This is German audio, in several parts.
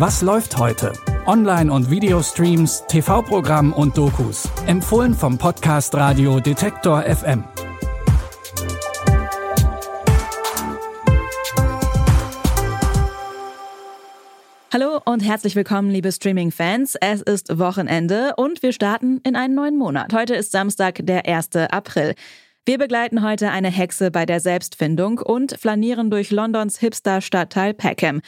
Was läuft heute? Online- und Videostreams, TV-Programm und Dokus. Empfohlen vom Podcast Radio Detektor FM. Hallo und herzlich willkommen, liebe Streaming-Fans. Es ist Wochenende und wir starten in einen neuen Monat. Heute ist Samstag, der 1. April. Wir begleiten heute eine Hexe bei der Selbstfindung und flanieren durch Londons Hipster-Stadtteil Peckham.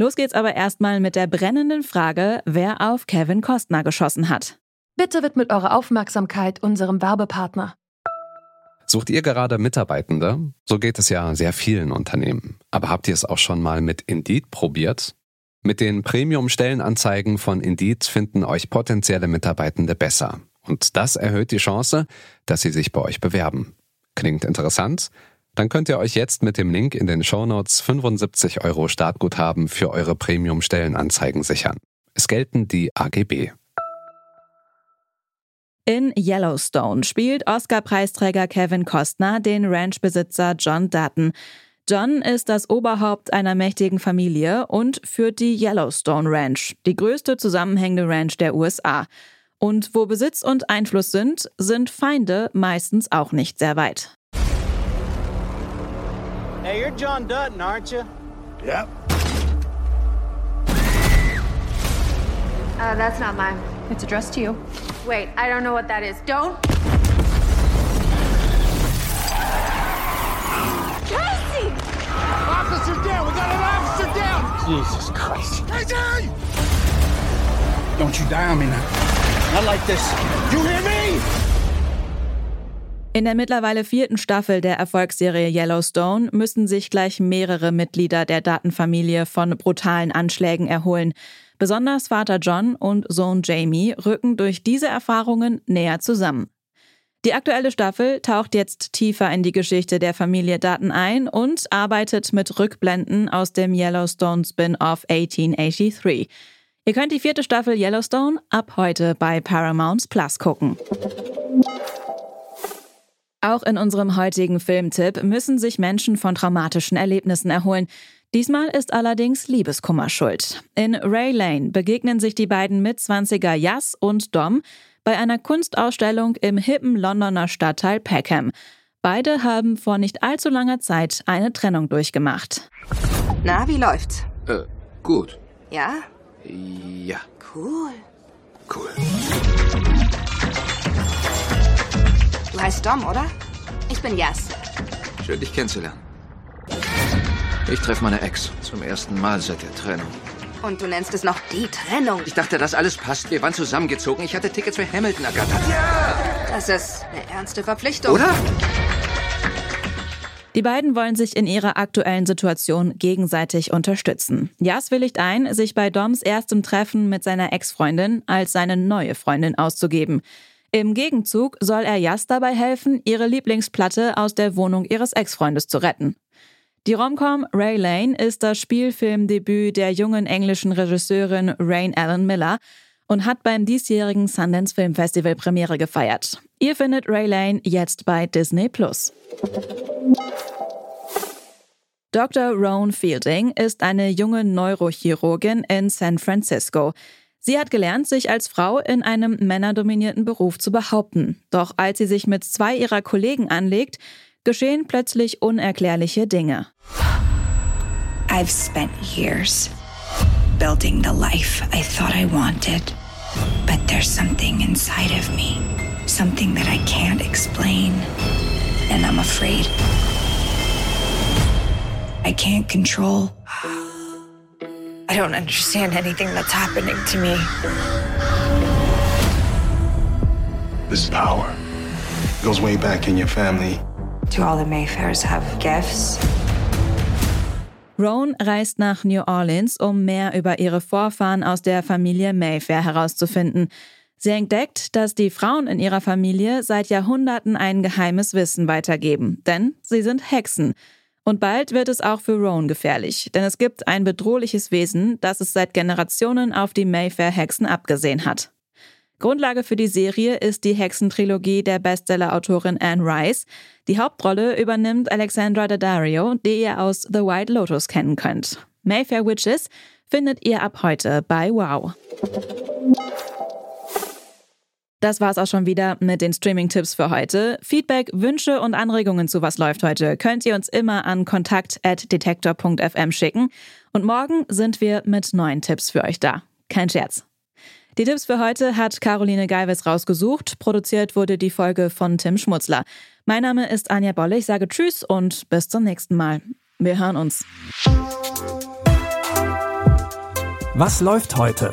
Los geht's aber erstmal mit der brennenden Frage, wer auf Kevin Costner geschossen hat. Bitte widmet eure Aufmerksamkeit unserem Werbepartner. Sucht ihr gerade Mitarbeitende? So geht es ja sehr vielen Unternehmen. Aber habt ihr es auch schon mal mit Indeed probiert? Mit den Premium-Stellenanzeigen von Indeed finden euch potenzielle Mitarbeitende besser. Und das erhöht die Chance, dass sie sich bei euch bewerben. Klingt interessant? Dann könnt ihr euch jetzt mit dem Link in den Shownotes 75 Euro Startguthaben für eure Premium-Stellenanzeigen sichern. Es gelten die AGB. In Yellowstone spielt Oscar-Preisträger Kevin Costner den Ranchbesitzer John Dutton. John ist das Oberhaupt einer mächtigen Familie und führt die Yellowstone Ranch, die größte zusammenhängende Ranch der USA. Und wo Besitz und Einfluss sind, sind Feinde meistens auch nicht sehr weit. Hey, you're John Dutton, aren't you? Yep. Uh, that's not mine. It's addressed to you. Wait, I don't know what that is. Don't. Casey! Officer down! We got an officer down! Jesus Christ. Casey! Don't you die on me now. Not like this. You hear me? In der mittlerweile vierten Staffel der Erfolgsserie Yellowstone müssen sich gleich mehrere Mitglieder der Datenfamilie von brutalen Anschlägen erholen. Besonders Vater John und Sohn Jamie rücken durch diese Erfahrungen näher zusammen. Die aktuelle Staffel taucht jetzt tiefer in die Geschichte der Familie Daten ein und arbeitet mit Rückblenden aus dem Yellowstone Spin-off 1883. Ihr könnt die vierte Staffel Yellowstone ab heute bei Paramount Plus gucken. Auch in unserem heutigen Filmtipp müssen sich Menschen von traumatischen Erlebnissen erholen. Diesmal ist allerdings Liebeskummer schuld. In Ray Lane begegnen sich die beiden Mitzwanziger Jas und Dom bei einer Kunstausstellung im hippen Londoner Stadtteil Peckham. Beide haben vor nicht allzu langer Zeit eine Trennung durchgemacht. Na, wie läuft's? Äh, gut. Ja? Ja. Cool. Cool. Du heißt Dom, oder? Ich bin Yas. Schön, dich kennenzulernen. Ich treffe meine Ex zum ersten Mal seit der Trennung. Und du nennst es noch die Trennung. Ich dachte, das alles passt. Wir waren zusammengezogen. Ich hatte Tickets für Hamilton ergattert. Ja! Das ist eine ernste Verpflichtung. Oder? Die beiden wollen sich in ihrer aktuellen Situation gegenseitig unterstützen. Jas willigt ein, sich bei Doms erstem Treffen mit seiner Ex-Freundin als seine neue Freundin auszugeben. Im Gegenzug soll er Jas dabei helfen, ihre Lieblingsplatte aus der Wohnung ihres Ex-Freundes zu retten. Die Romcom Ray Lane ist das Spielfilmdebüt der jungen englischen Regisseurin Rain Allen Miller und hat beim diesjährigen Sundance Film Festival Premiere gefeiert. Ihr findet Ray Lane jetzt bei Disney Plus. Dr. Roan Fielding ist eine junge Neurochirurgin in San Francisco. Sie hat gelernt, sich als Frau in einem männerdominierten Beruf zu behaupten. Doch als sie sich mit zwei ihrer Kollegen anlegt, geschehen plötzlich unerklärliche Dinge. I've spent years building the life I thought I wanted. But there's something inside of me, something that I can't explain. And I'm afraid. I can't control. I don't understand anything that's happening to me. This power goes way back in your family. Do all the Mayfairs have gifts? Roan reist nach New Orleans, um mehr über ihre Vorfahren aus der Familie Mayfair herauszufinden. Sie entdeckt, dass die Frauen in ihrer Familie seit Jahrhunderten ein geheimes Wissen weitergeben, denn sie sind Hexen. Und bald wird es auch für Roan gefährlich, denn es gibt ein bedrohliches Wesen, das es seit Generationen auf die Mayfair-Hexen abgesehen hat. Grundlage für die Serie ist die Hexentrilogie der Bestseller-Autorin Anne Rice. Die Hauptrolle übernimmt Alexandra Daddario, die ihr aus The White Lotus kennen könnt. Mayfair Witches findet ihr ab heute bei Wow. Das war's auch schon wieder mit den Streaming-Tipps für heute. Feedback, Wünsche und Anregungen zu Was läuft heute könnt ihr uns immer an kontakt.detektor.fm schicken. Und morgen sind wir mit neuen Tipps für euch da. Kein Scherz. Die Tipps für heute hat Caroline Geiwes rausgesucht. Produziert wurde die Folge von Tim Schmutzler. Mein Name ist Anja Bolle. Ich sage Tschüss und bis zum nächsten Mal. Wir hören uns. Was läuft heute?